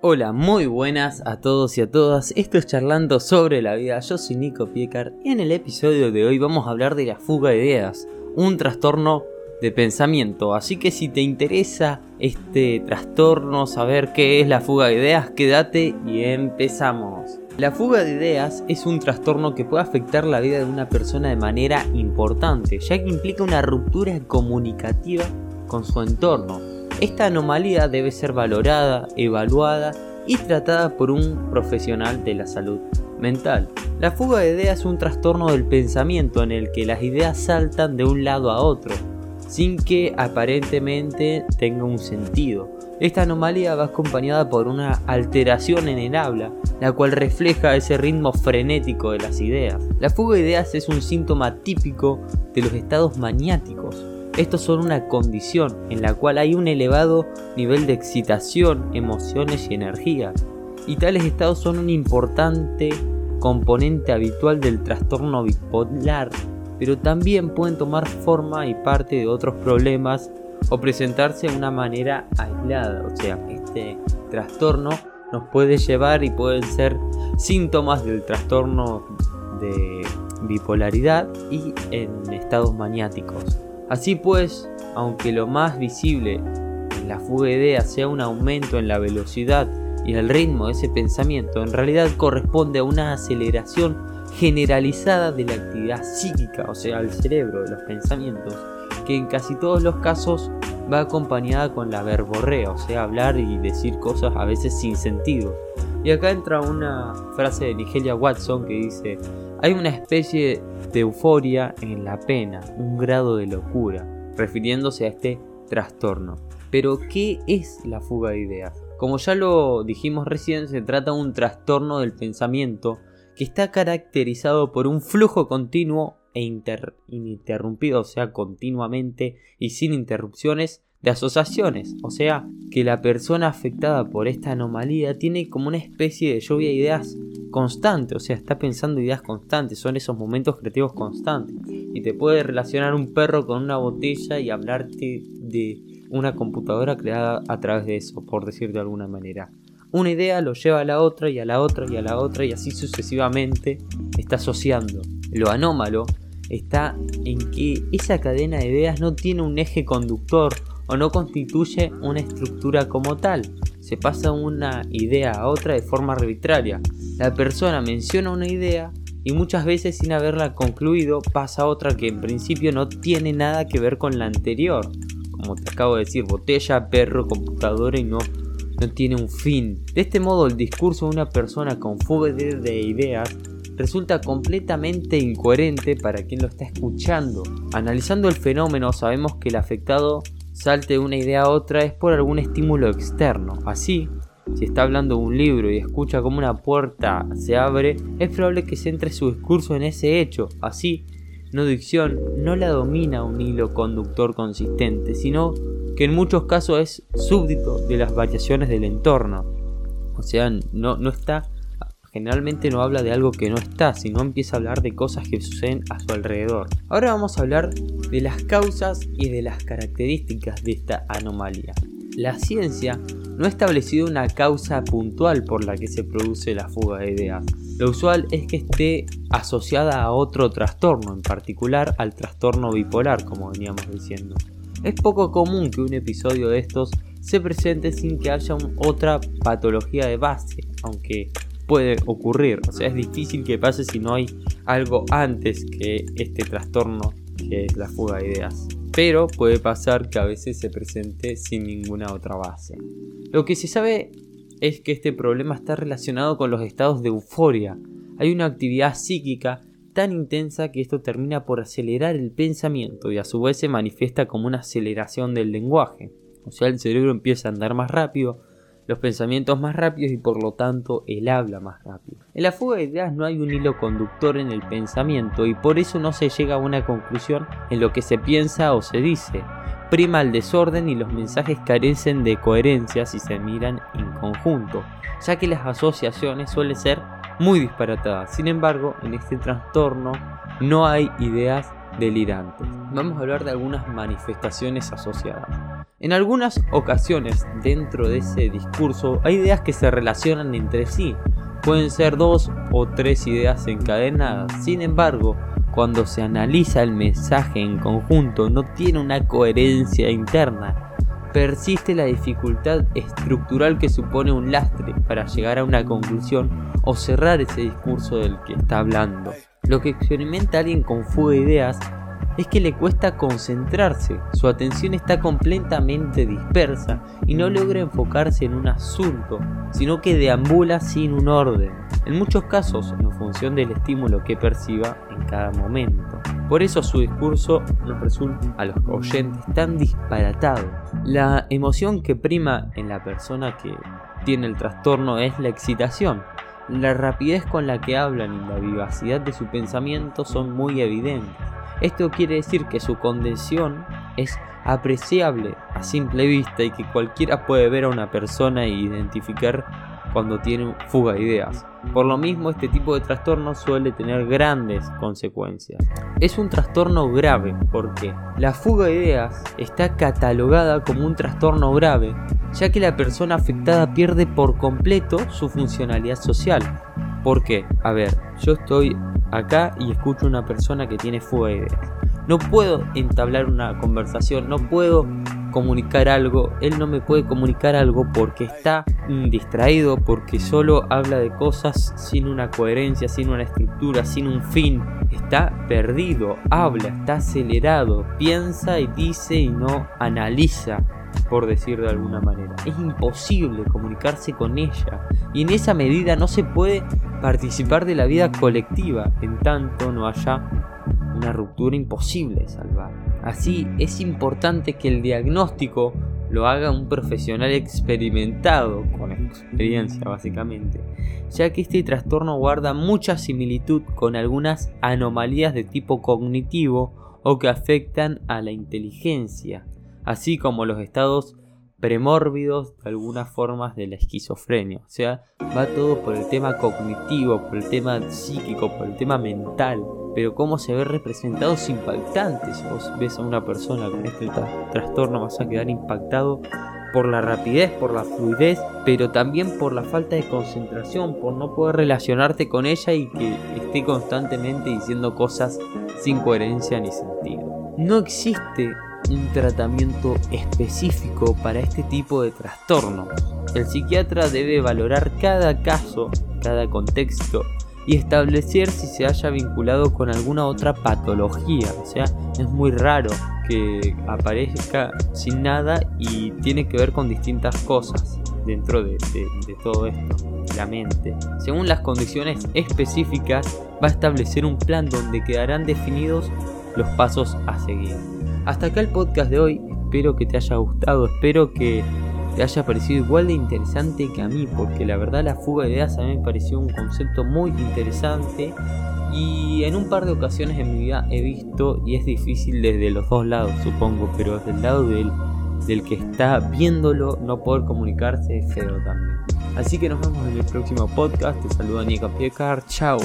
Hola, muy buenas a todos y a todas. Esto es Charlando sobre la vida. Yo soy Nico Piecar y en el episodio de hoy vamos a hablar de la fuga de ideas, un trastorno de pensamiento. Así que si te interesa este trastorno, saber qué es la fuga de ideas, quédate y empezamos. La fuga de ideas es un trastorno que puede afectar la vida de una persona de manera importante, ya que implica una ruptura comunicativa con su entorno. Esta anomalía debe ser valorada, evaluada y tratada por un profesional de la salud mental. La fuga de ideas es un trastorno del pensamiento en el que las ideas saltan de un lado a otro, sin que aparentemente tenga un sentido. Esta anomalía va acompañada por una alteración en el habla, la cual refleja ese ritmo frenético de las ideas. La fuga de ideas es un síntoma típico de los estados maniáticos. Estos son una condición en la cual hay un elevado nivel de excitación, emociones y energía. Y tales estados son un importante componente habitual del trastorno bipolar pero también pueden tomar forma y parte de otros problemas o presentarse de una manera aislada. O sea, este trastorno nos puede llevar y pueden ser síntomas del trastorno de bipolaridad y en estados maniáticos. Así pues, aunque lo más visible en la fuga de ideas sea un aumento en la velocidad y el ritmo de ese pensamiento, en realidad corresponde a una aceleración generalizada de la actividad psíquica, o sea, el cerebro, de los pensamientos, que en casi todos los casos va acompañada con la verborrea, o sea, hablar y decir cosas a veces sin sentido. Y acá entra una frase de Nigelia Watson que dice, hay una especie de euforia en la pena, un grado de locura, refiriéndose a este trastorno. Pero, ¿qué es la fuga de ideas? Como ya lo dijimos recién, se trata de un trastorno del pensamiento que está caracterizado por un flujo continuo e ininterrumpido, o sea, continuamente y sin interrupciones de asociaciones, o sea, que la persona afectada por esta anomalía tiene como una especie de lluvia de ideas constante, o sea, está pensando ideas constantes, son esos momentos creativos constantes, y te puede relacionar un perro con una botella y hablarte de una computadora creada a través de eso, por decir de alguna manera una idea lo lleva a la otra y a la otra y a la otra y así sucesivamente está asociando. Lo anómalo está en que esa cadena de ideas no tiene un eje conductor o no constituye una estructura como tal. Se pasa una idea a otra de forma arbitraria. La persona menciona una idea y muchas veces sin haberla concluido pasa otra que en principio no tiene nada que ver con la anterior. Como te acabo de decir, botella, perro, computadora y no no tiene un fin. De este modo, el discurso de una persona con fuga de ideas resulta completamente incoherente para quien lo está escuchando. Analizando el fenómeno, sabemos que el afectado salte de una idea a otra es por algún estímulo externo. Así, si está hablando de un libro y escucha como una puerta se abre, es probable que centre su discurso en ese hecho. Así, no dicción no la domina un hilo conductor consistente, sino que en muchos casos es súbdito de las variaciones del entorno. O sea, no, no está, generalmente no habla de algo que no está, sino empieza a hablar de cosas que suceden a su alrededor. Ahora vamos a hablar de las causas y de las características de esta anomalía. La ciencia no ha establecido una causa puntual por la que se produce la fuga de ideas. Lo usual es que esté asociada a otro trastorno, en particular al trastorno bipolar, como veníamos diciendo. Es poco común que un episodio de estos se presente sin que haya otra patología de base, aunque puede ocurrir. O sea, es difícil que pase si no hay algo antes que este trastorno que es la fuga de ideas. Pero puede pasar que a veces se presente sin ninguna otra base. Lo que se sabe es que este problema está relacionado con los estados de euforia. Hay una actividad psíquica tan intensa que esto termina por acelerar el pensamiento y a su vez se manifiesta como una aceleración del lenguaje. O sea, el cerebro empieza a andar más rápido, los pensamientos más rápidos y por lo tanto el habla más rápido. En la fuga de ideas no hay un hilo conductor en el pensamiento y por eso no se llega a una conclusión en lo que se piensa o se dice. Prima el desorden y los mensajes carecen de coherencia si se miran en conjunto, ya que las asociaciones suelen ser muy disparatada. Sin embargo, en este trastorno no hay ideas delirantes. Vamos a hablar de algunas manifestaciones asociadas. En algunas ocasiones dentro de ese discurso hay ideas que se relacionan entre sí. Pueden ser dos o tres ideas encadenadas. Sin embargo, cuando se analiza el mensaje en conjunto no tiene una coherencia interna. Persiste la dificultad estructural que supone un lastre para llegar a una conclusión o cerrar ese discurso del que está hablando. Lo que experimenta alguien con fuga de ideas es que le cuesta concentrarse, su atención está completamente dispersa y no logra enfocarse en un asunto, sino que deambula sin un orden, en muchos casos en función del estímulo que perciba en cada momento. Por eso su discurso nos resulta a los oyentes tan disparatado. La emoción que prima en la persona que tiene el trastorno es la excitación, la rapidez con la que hablan y la vivacidad de su pensamiento son muy evidentes. Esto quiere decir que su condición es apreciable a simple vista y que cualquiera puede ver a una persona e identificar cuando tiene fuga de ideas. Por lo mismo, este tipo de trastorno suele tener grandes consecuencias. Es un trastorno grave porque la fuga de ideas está catalogada como un trastorno grave, ya que la persona afectada pierde por completo su funcionalidad social. ¿Por qué? A ver, yo estoy acá y escucho una persona que tiene fuga de ideas. No puedo entablar una conversación, no puedo comunicar algo, él no me puede comunicar algo porque está distraído, porque solo habla de cosas sin una coherencia, sin una estructura, sin un fin. Está perdido, habla, está acelerado, piensa y dice y no analiza por decir de alguna manera. Es imposible comunicarse con ella y en esa medida no se puede participar de la vida colectiva en tanto no haya una ruptura imposible de salvar. Así es importante que el diagnóstico lo haga un profesional experimentado, con experiencia básicamente, ya que este trastorno guarda mucha similitud con algunas anomalías de tipo cognitivo o que afectan a la inteligencia, así como los estados premórbidos de algunas formas de la esquizofrenia. O sea, va todo por el tema cognitivo, por el tema psíquico, por el tema mental. Pero cómo se ve representado es impactante. Si vos ves a una persona con este trastorno vas a quedar impactado por la rapidez, por la fluidez, pero también por la falta de concentración, por no poder relacionarte con ella y que esté constantemente diciendo cosas sin coherencia ni sentido. No existe un tratamiento específico para este tipo de trastorno. El psiquiatra debe valorar cada caso, cada contexto y establecer si se haya vinculado con alguna otra patología. O sea, es muy raro que aparezca sin nada y tiene que ver con distintas cosas dentro de, de todo esto, la mente. Según las condiciones específicas, va a establecer un plan donde quedarán definidos los pasos a seguir. Hasta acá el podcast de hoy, espero que te haya gustado, espero que te haya parecido igual de interesante que a mí, porque la verdad la fuga de ideas a mí me pareció un concepto muy interesante. Y en un par de ocasiones en mi vida he visto, y es difícil desde los dos lados supongo, pero desde el lado del, del que está viéndolo no poder comunicarse es feo también. Así que nos vemos en el próximo podcast, te saluda Nico Piecar, chao.